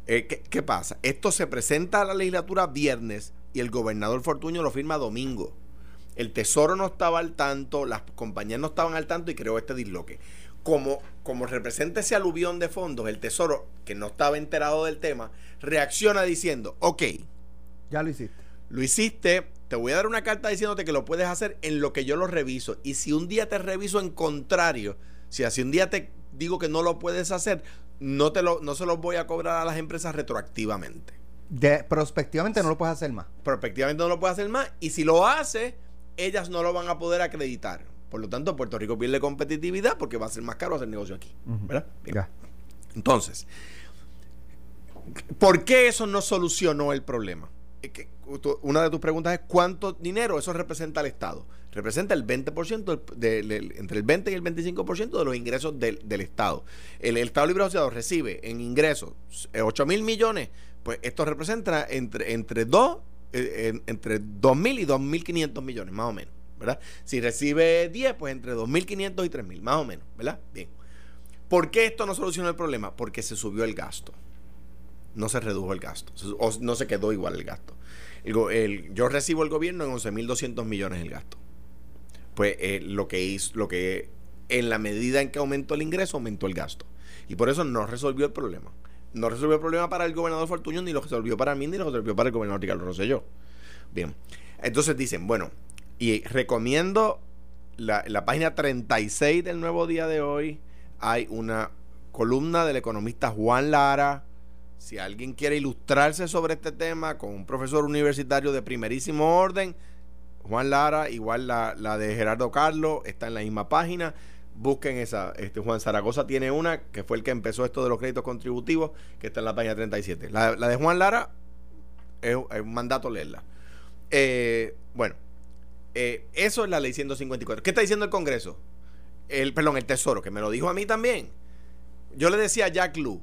eh, ¿qué, pasa? Esto se presenta a la legislatura viernes y el gobernador Fortuño lo firma domingo. El Tesoro no estaba al tanto, las compañías no estaban al tanto y creó este disloque. Como, como representa ese aluvión de fondos, el Tesoro, que no estaba enterado del tema, reacciona diciendo, ok. Ya lo hiciste. Lo hiciste, te voy a dar una carta diciéndote que lo puedes hacer en lo que yo lo reviso. Y si un día te reviso en contrario, si así un día te digo que no lo puedes hacer, no, te lo, no se los voy a cobrar a las empresas retroactivamente. De, prospectivamente no lo puedes hacer más. Prospectivamente no lo puedes hacer más. Y si lo hace, ellas no lo van a poder acreditar. Por lo tanto, Puerto Rico pierde competitividad porque va a ser más caro hacer negocio aquí. ¿Verdad? Entonces, ¿por qué eso no solucionó el problema? una de tus preguntas es cuánto dinero eso representa al Estado. Representa el 20%, de, entre el 20 y el 25% de los ingresos del, Estado. El, Estado Libre Asociado recibe en ingresos 8 eh, mil millones, pues esto representa entre, entre 2 eh, entre 2.000 y 2.500 millones, más o menos, ¿verdad? Si recibe 10, pues entre 2.500 y 3.000, más o menos, ¿verdad? Bien. ¿Por qué esto no solucionó el problema? Porque se subió el gasto. No se redujo el gasto. O no se quedó igual el gasto. yo recibo el gobierno en 11.200 millones el gasto. Pues eh, lo que hizo, lo que en la medida en que aumentó el ingreso, aumentó el gasto. Y por eso no resolvió el problema no resolvió el problema para el gobernador Fortuño, ni lo resolvió para mí, ni lo resolvió para el gobernador Ricardo Rosselló. Bien. Entonces dicen, bueno, y recomiendo la, la página 36 del nuevo día de hoy, hay una columna del economista Juan Lara. Si alguien quiere ilustrarse sobre este tema con un profesor universitario de primerísimo orden, Juan Lara, igual la, la de Gerardo Carlos, está en la misma página busquen esa. Este, Juan Zaragoza tiene una, que fue el que empezó esto de los créditos contributivos, que está en la página 37. La, de Juan Lara es, un mandato leerla. Eh, bueno, eh, eso es la ley 154. ¿Qué está diciendo el Congreso? El, perdón, el Tesoro, que me lo dijo a mí también. Yo le decía a Jack Lu,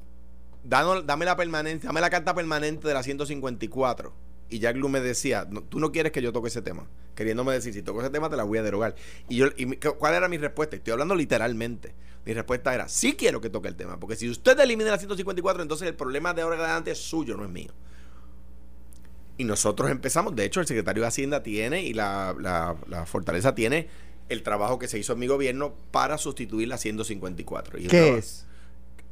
dame la permanencia, dame la carta permanente de la 154 y Jack Lu me decía, tú no quieres que yo toque ese tema, queriéndome decir, si toco ese tema te la voy a derogar. Y yo, y ¿cuál era mi respuesta? Estoy hablando literalmente. Mi respuesta era, sí quiero que toque el tema, porque si usted elimina la 154, entonces el problema de ahora en adelante es suyo, no es mío. Y nosotros empezamos, de hecho el secretario de Hacienda tiene y la, la, Fortaleza tiene el trabajo que se hizo en mi gobierno para sustituir la 154. Y ¿Qué es?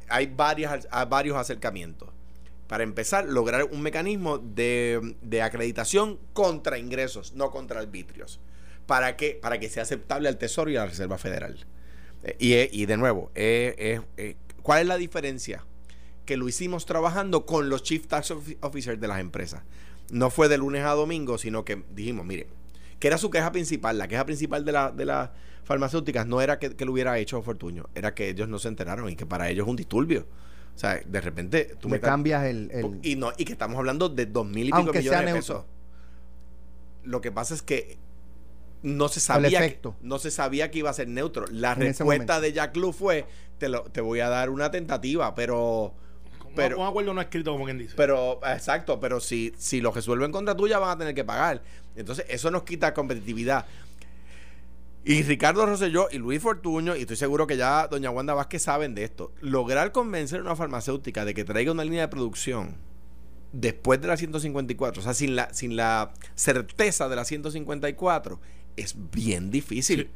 Hay varias, varios acercamientos para empezar, lograr un mecanismo de, acreditación contra ingresos, no contra arbitrios. ¿Para que Para que sea aceptable al Tesoro y a la Reserva Federal. Eh, y, de nuevo, eh, eh, ¿cuál es la diferencia? Que lo hicimos trabajando con los Chief Tax Officers de las empresas. No fue de lunes a domingo, sino que dijimos, mire, que era su queja principal. La queja principal de, la, de las farmacéuticas no era que, que, lo hubiera hecho Fortuño, era que ellos no se enteraron y que para ellos es un disturbio. O sea, de repente tú me, cambias el, Y, no, y que estamos hablando de dos mil y pico millones de pesos. Lo que pasa es que no se sabía que, no se sabía que iba a ser neutro. La respuesta de Jack Lu fue te, lo, te voy a dar una tentativa, pero pero un acuerdo no escrito como quien dice. Pero exacto, pero si si lo resuelven contra tuya van a tener que pagar. Entonces, eso nos quita competitividad. Y Ricardo Rosselló y Luis Fortuño, y estoy seguro que ya doña Wanda Vázquez saben de esto, lograr convencer a una farmacéutica de que traiga una línea de producción después de la 154, o sea, sin la, sin la certeza de la 154, es bien difícil.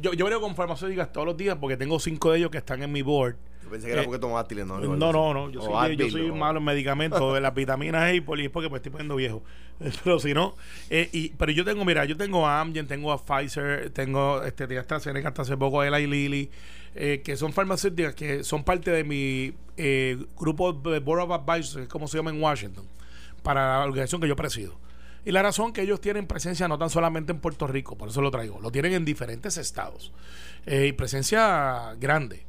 yo, yo veo con farmacéuticas todos los días porque tengo cinco de ellos que están en mi board yo pensé que era eh, porque tomaba No, no, no, no. Yo soy, yo soy malo en medicamentos, de las vitaminas y porque me estoy poniendo viejo. Pero si no, eh, y, pero yo tengo, mira, yo tengo a Amgen, tengo a Pfizer, tengo este, de AstraZeneca hasta hace poco, Eli Lilly, eh, que son farmacéuticas que son parte de mi grupo de Board of Advisors, como se llama en Washington, para la organización que yo presido. Y la razón que ellos tienen presencia no tan solamente en Puerto Rico, por eso lo traigo, lo tienen en diferentes estados. y presencia grande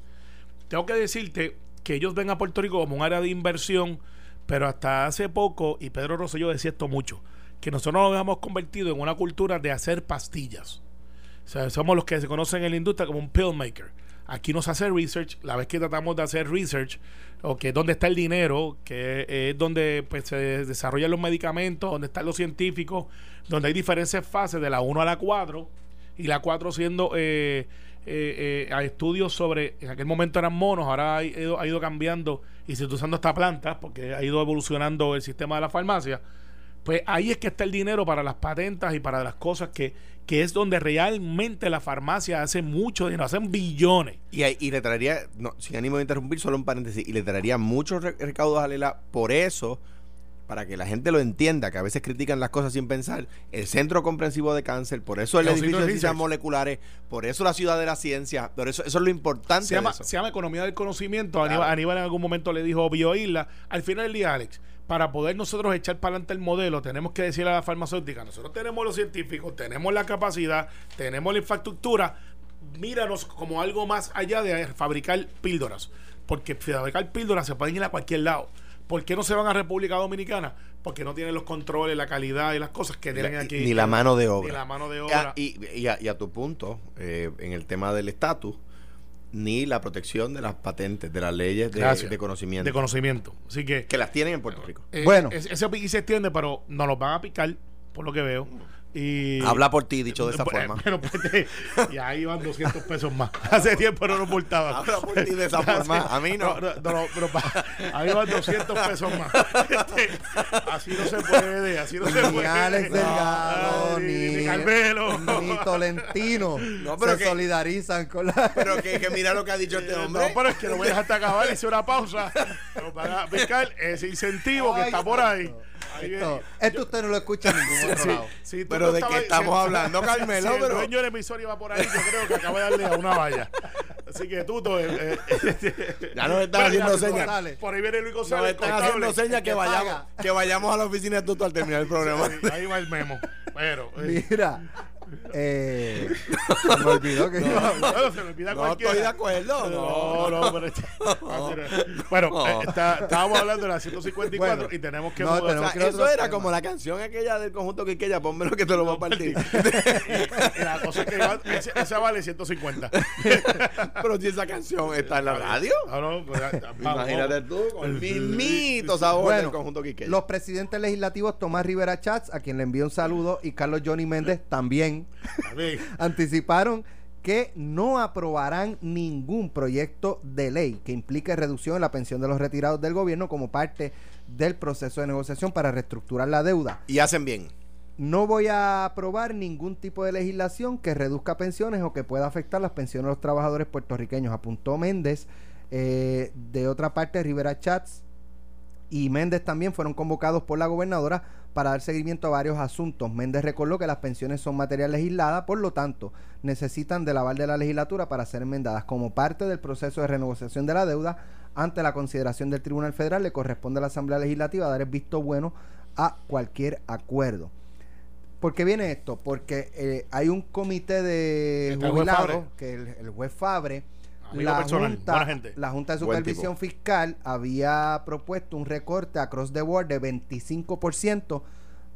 tengo que decirte que ellos ven a Puerto Rico como un área de inversión, pero hasta hace poco, y Pedro Rosselló decía esto mucho, que nosotros nos hemos convertido en una cultura de hacer pastillas. O sea, somos los que se conocen en la industria como un pill maker. Aquí nos hace research, la vez que tratamos de hacer research, o que es donde está el dinero, que es donde pues, se desarrollan los medicamentos, donde están los científicos, donde hay diferentes fases de la 1 a la 4, y la 4 siendo eh, eh, eh, a estudios sobre, en aquel momento eran monos, ahora ha ido, cambiando y se está usando esta planta porque ha ido evolucionando el sistema de la farmacia. Pues ahí es que está el dinero para las patentes y para las cosas que, que es donde realmente la farmacia hace mucho dinero, hacen billones. Y, y le traería, no, sin ánimo de interrumpir, solo un paréntesis, y le traería muchos recaudos a Lela por eso para que la gente lo entienda, que a veces critican las cosas sin pensar, el Centro Comprensivo de Cáncer, por eso el edificio de ciencias moleculares, por eso la ciudad de la ciencia, por eso, eso es lo importante. Se llama, Se llama economía del conocimiento. Aníbal, en algún momento le dijo Bioisla. Al final del día, Alex, para poder nosotros echar para adelante el modelo, tenemos que decirle a la farmacéutica, nosotros tenemos los científicos, tenemos la capacidad, tenemos la infraestructura, míranos como algo más allá de fabricar píldoras. Porque fabricar píldoras se pueden ir a cualquier lado. ¿Por qué no se van a República Dominicana? Porque no tienen los controles, la calidad y las cosas que tienen aquí. Ni la mano de obra. Ni la mano de obra. Y, y, a, tu punto, eh, en el tema del estatus, ni la protección de las patentes, de las leyes de, conocimiento. De conocimiento. Así que. Que las tienen en Puerto Rico. Eh, bueno. Ese pique se extiende, pero no los van a picar, por lo que veo. Y, Habla por ti, dicho de esa pues, forma. Pues, y ahí van 200 pesos más. Hace tiempo no nos multaban. Habla por ti de esa forma. A mí no. ahí van 200 pesos más. Este, así no se puede. Así no se ni puede. Alex Delgado, ni, ni, Tolentino no, pero se solidarizan con la. Pero que, que mira lo que ha dicho este hombre. No, pero es que lo voy a dejar hasta acabar. Hice una pausa. Pero para picar ese incentivo que está por ahí. Esto, esto, usted no lo escucha en ningún otro lado. pero de qué estamos hablando, Carmelo. Si el dueño del emisor iba por ahí, yo creo que acaba de darle a una valla. Así que tú, eh, eh, ya nos están haciendo señas. Por ahí viene Luis González. Nos están haciendo señas que, vayamos, que vayamos a la oficina de Tuto al terminar el programa. ahí va el memo. Pero, eh. Mira, eh, se me olvidó que no, no, se me olvida no estoy de acuerdo. No, no, pero este, ah, bueno, eh, está, estábamos hablando de la 154 y tenemos que, no, tenemos que eso era como la canción aquella del conjunto que Quiqueya, lo que te lo voy a partir. y, la cosa es que esa, vale 150. pero si esa canción está en la radio. Ah, no, pues, Imagínate tú con el mismito sabor bueno, del conjunto Quiqueya. Los presidentes legislativos Tomás Rivera Chats, a quien le envío un saludo, y Carlos Johnny Méndez también anticiparon que no aprobarán ningún proyecto de ley que implique reducción en la pensión de los retirados del gobierno como parte del proceso de negociación para reestructurar la deuda. Y hacen bien. No voy a aprobar ningún tipo de legislación que reduzca pensiones o que pueda afectar las pensiones de los trabajadores puertorriqueños, apuntó Méndez. Eh, de otra parte, Rivera Chats y Méndez también fueron convocados por la gobernadora para dar seguimiento a varios asuntos. Méndez recordó que las pensiones son materia legislada, por lo tanto, necesitan del aval de la legislatura para ser enmendadas. Como parte del proceso de renegociación de la deuda, ante la consideración del Tribunal Federal, le corresponde a la Asamblea Legislativa dar el visto bueno a cualquier acuerdo. ¿Por qué viene esto? Porque eh, hay un comité de jubilados, que el, el juez Fabre, la junta, la Junta de Supervisión Fiscal había propuesto un recorte across the board de 25%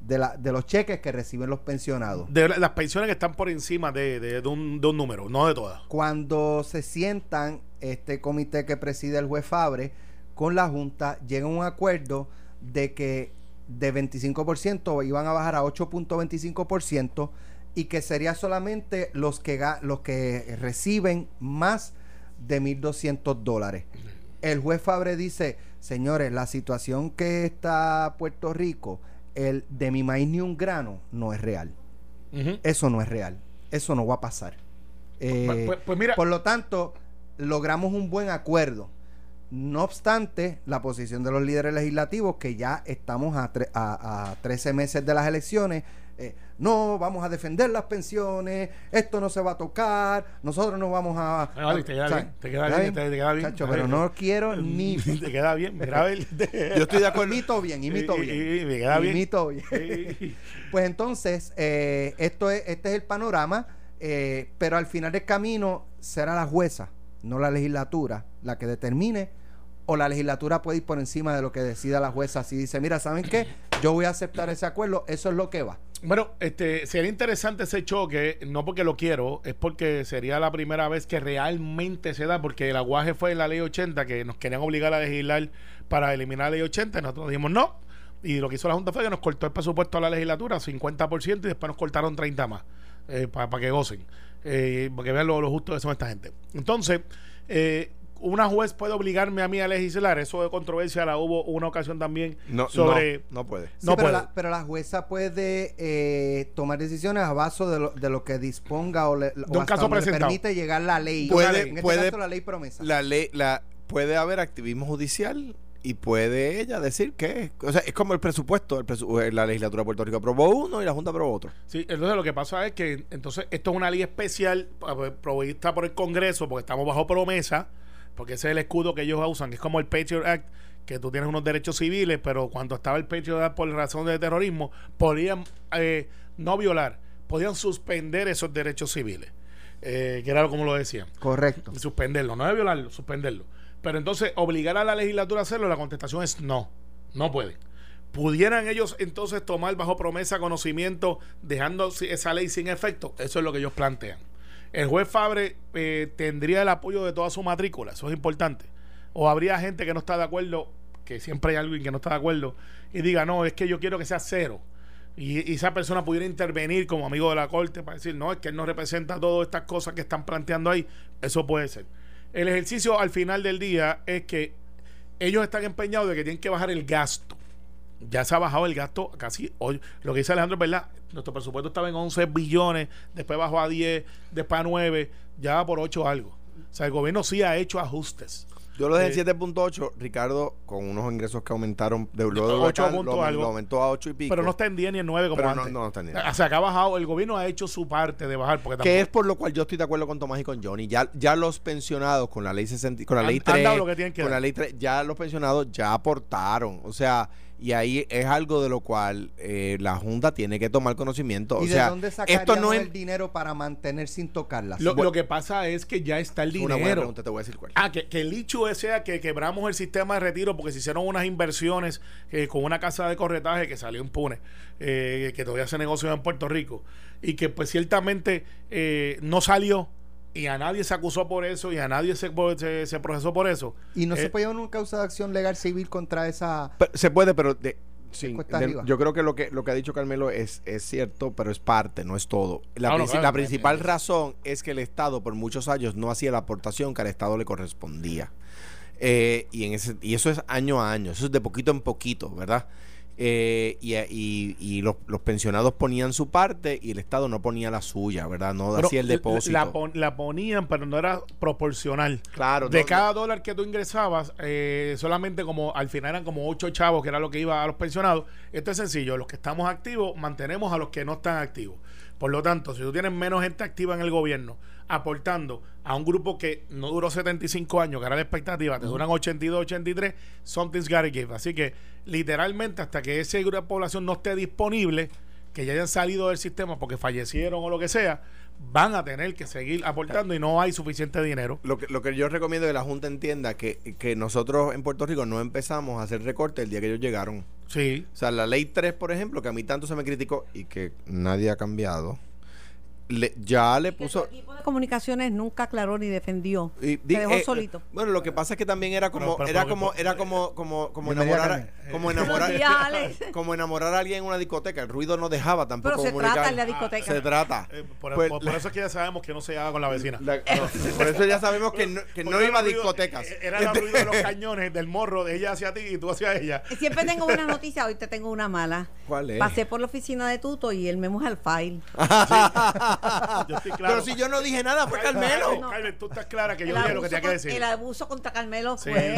de, la, de los cheques que reciben los pensionados. De las pensiones que están por encima de, de, un, de un número, no de todas. Cuando se sientan este comité que preside el juez Fabre con la Junta, llega un acuerdo de que de 25% iban a bajar a 8.25% y que sería solamente los que, los que reciben más de 1.200 dólares. El juez Fabre dice, señores, la situación que está Puerto Rico, el de mi maíz ni un grano, no es real. Eso no es real. Eso no va a pasar. Eh, pues, pues, pues mira. Por lo tanto, logramos un buen acuerdo. No obstante, la posición de los líderes legislativos, que ya estamos a, a, a 13 meses de las elecciones, eh, no, vamos a defender las pensiones, esto no se va a tocar, nosotros no vamos a... te queda bien, te queda bien, te queda bien. pero no quiero ni... te queda bien, Yo estoy de acuerdo. Imito bien, imito bien. me queda bien. Imito bien. pues entonces, eh, esto es, este es el panorama, eh, pero al final del camino será la jueza, no la legislatura, la que determine o la legislatura puede ir por encima de lo que decida la jueza si dice, mira, ¿saben qué? Yo voy a aceptar ese acuerdo, eso es lo que va. Bueno, este sería interesante ese choque, no porque lo quiero, es porque sería la primera vez que realmente se da, porque el aguaje fue en la ley 80, que nos querían obligar a legislar para eliminar la ley 80, y nosotros dijimos no, y lo que hizo la Junta fue que nos cortó el presupuesto a la legislatura, 50%, y después nos cortaron 30 más, eh, para que gocen, eh, para que vean lo, lo justo que son esta gente. Entonces, eh, una juez puede obligarme a mí a legislar. Eso de controversia la hubo una ocasión también sobre. No, puede. no pero, La, pero, La, jueza puede eh, tomar decisiones a base de lo, de lo que disponga o, le, un caso permite llegar la ley. Puede, en este puede, la ley promesa. La ley, la, puede haber activismo judicial y puede ella decir que, o sea, es como el presupuesto, el la legislatura de Puerto Rico aprobó uno y la Junta aprobó otro. Sí, entonces lo que pasa es que entonces esto es una ley especial provista por el Congreso porque estamos bajo promesa, porque ese es el escudo que ellos usan, que es como el Patriot Act, que tú tienes unos derechos civiles, pero cuando estaba el Patriot Act por razón de terrorismo, podían eh, no violar, podían suspender esos derechos civiles, eh, que era como lo decían. Correcto. Suspenderlo, no de violarlo, suspenderlo. Pero entonces, obligar a la legislatura a hacerlo, la contestación es no, no pueden. ¿Pudieran ellos entonces tomar bajo promesa conocimiento, dejando esa ley sin efecto? Eso es lo que ellos plantean. El juez Fabre eh, tendría el apoyo de toda su matrícula, eso es importante. O habría gente que no está de acuerdo, que siempre hay alguien que no está de acuerdo, y diga, no, es que yo quiero que sea cero. Y, y, esa persona pudiera intervenir como amigo de la corte para decir, no, es que él no representa todas estas cosas que están planteando ahí. Eso puede ser. El ejercicio al final del día es que ellos están empeñados de que tienen que bajar el gasto. Ya se ha bajado el gasto casi hoy. Lo que dice Alejandro verdad. Nuestro presupuesto estaba en 11 billones, después bajó a 10, después a 9, ya va por 8 algo. O sea, el gobierno sí ha hecho ajustes. Yo lo dejé en 7.8, Ricardo, con unos ingresos que aumentaron de luego 8 lo, algo. aumentó a 8 y pico. Pero no está en 10 ni en 9 como antes. No, no está en 10. O sea, que ha bajado, el gobierno ha hecho su parte de bajar. Porque que es por lo cual yo estoy de acuerdo con Tomás y con Johnny. Ya, ya los pensionados con la ley 60, con la ley 3, con la ley 3, ya los pensionados ya aportaron. O sea, y ahí es algo de lo cual eh, la Junta tiene que tomar conocimiento. ¿Y o de sea, dónde esto no es el dinero para mantener sin tocarlas? Lo, lo, que pasa es que ya está el dinero. Una buena pregunta, te voy a decir cuál. Ah, que, que el hecho sea que quebramos el sistema de retiro porque se hicieron unas inversiones eh, con una casa de corretaje que salió impune, eh, que todavía se negoció en Puerto Rico y que pues ciertamente eh, no salió y a nadie se acusó por eso y a nadie se, se, procesó por eso. ¿Y no se eh, puede una causa de acción legal civil contra esa...? se puede, pero... De, yo creo que lo que lo que ha dicho Carmelo es, es cierto, pero es parte, no es todo. La, la principal razón es que el Estado por muchos años no hacía la aportación que al Estado le correspondía. Eh, y, en ese, y eso es año a año, eso es de poquito en poquito, ¿verdad? Eh, y, los, pensionados ponían su parte y el Estado no ponía la suya, ¿verdad? No hacía el depósito. La, ponían, pero no era proporcional. Claro. De cada dólar que tú ingresabas, eh, solamente como al final eran como ocho chavos, que era lo que iba a los pensionados. Esto es sencillo, los que estamos activos mantenemos a los que no están activos. Por lo tanto, si tú tienes menos gente activa en el gobierno, aportando a un grupo que no duró 75 años, que era la expectativa, te duran 82, 83, something's gotta give. Así que literalmente hasta que ese grupo de población no esté disponible, que ya hayan salido del sistema porque fallecieron o lo que sea, van a tener que seguir aportando y no hay suficiente dinero. Lo que, lo que yo recomiendo que la Junta entienda que, que nosotros en Puerto Rico no empezamos a hacer recortes el día que ellos llegaron. Sí. O sea, la ley 3, por ejemplo, que a mí tanto se me criticó y que nadie ha cambiado ya le puso. El equipo de comunicaciones nunca aclaró ni defendió. Y, dejó eh, solito. Bueno, lo que pasa es que también era como, era como, era como, como, como enamorar, como enamorar, como enamorar a alguien en una discoteca. El ruido no dejaba tampoco. Pero se trata en la discoteca. se trata. Eh, pues, por, eso es que ya sabemos que no se haga con la vecina. por eso ya sabemos que no, que no iba a discotecas. Eh, era el ruido de los cañones, del morro, de ella hacia ti y tú hacia ella. Siempre tengo una noticia, hoy te tengo una mala. ¿Cuál es? Pasé por la oficina de Tuto y él me moja el file. Pero si yo no dije nada, fue Carmelo. No. Carmen, tú estás clara que yo dije lo que tenía que decir. El abuso contra Carmelo fue.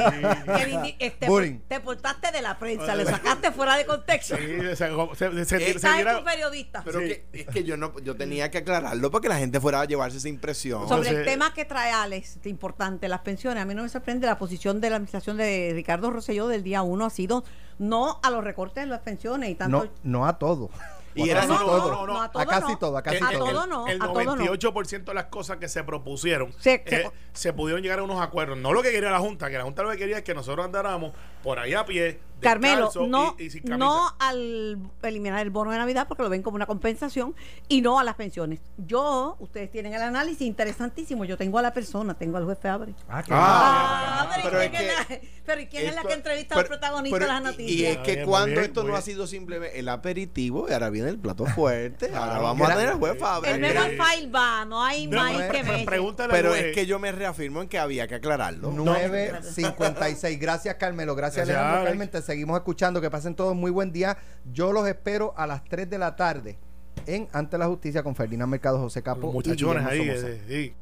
Sí, este, te portaste de la prensa, le sacaste fuera de contexto. Sí, se, se, se, se periodista. Pero que, es que yo no yo tenía que aclararlo para que la gente fuera a llevarse esa impresión. Sobre el tema que trae Alex, importante, las pensiones. A mí no me sorprende la posición de la administración de Ricardo Rosselló del día uno ha sido no a los recortes de las pensiones y tanto. No, no a todo. Y era no, todo. No, no, a, casi todo, a casi todo. todo no, el, 98% de las cosas que se propusieron eh, se pudieron llegar a unos acuerdos. No lo que quería la Junta, que la Junta lo que quería es que nosotros andáramos por ahí a pie. Carmelo, no, no al eliminar el bono de Navidad porque lo ven como una compensación y no a las pensiones. Yo, ustedes tienen el análisis interesantísimo. Yo tengo a la persona, tengo al juez Feabre. Ah, ah, pero, ¿y quién, es, pero quién es la que entrevista al protagonista de las noticias? Y es que cuando esto no ha sido simplemente el aperitivo, y ahora viene el plato fuerte, ahora vamos a tener al juez Fabre. El memo file va, no hay más que ver. Pero es que yo me reafirmo en que había que aclararlo. 9.56. Gracias, Carmelo. Gracias. Gracias, Alejandro Carmen. Te seguimos escuchando. Que pasen todos muy buen día. Yo los espero a las 3 de la tarde en Ante la Justicia con Ferdinand Mercado, José Capo. Muchachones ahí. Eh,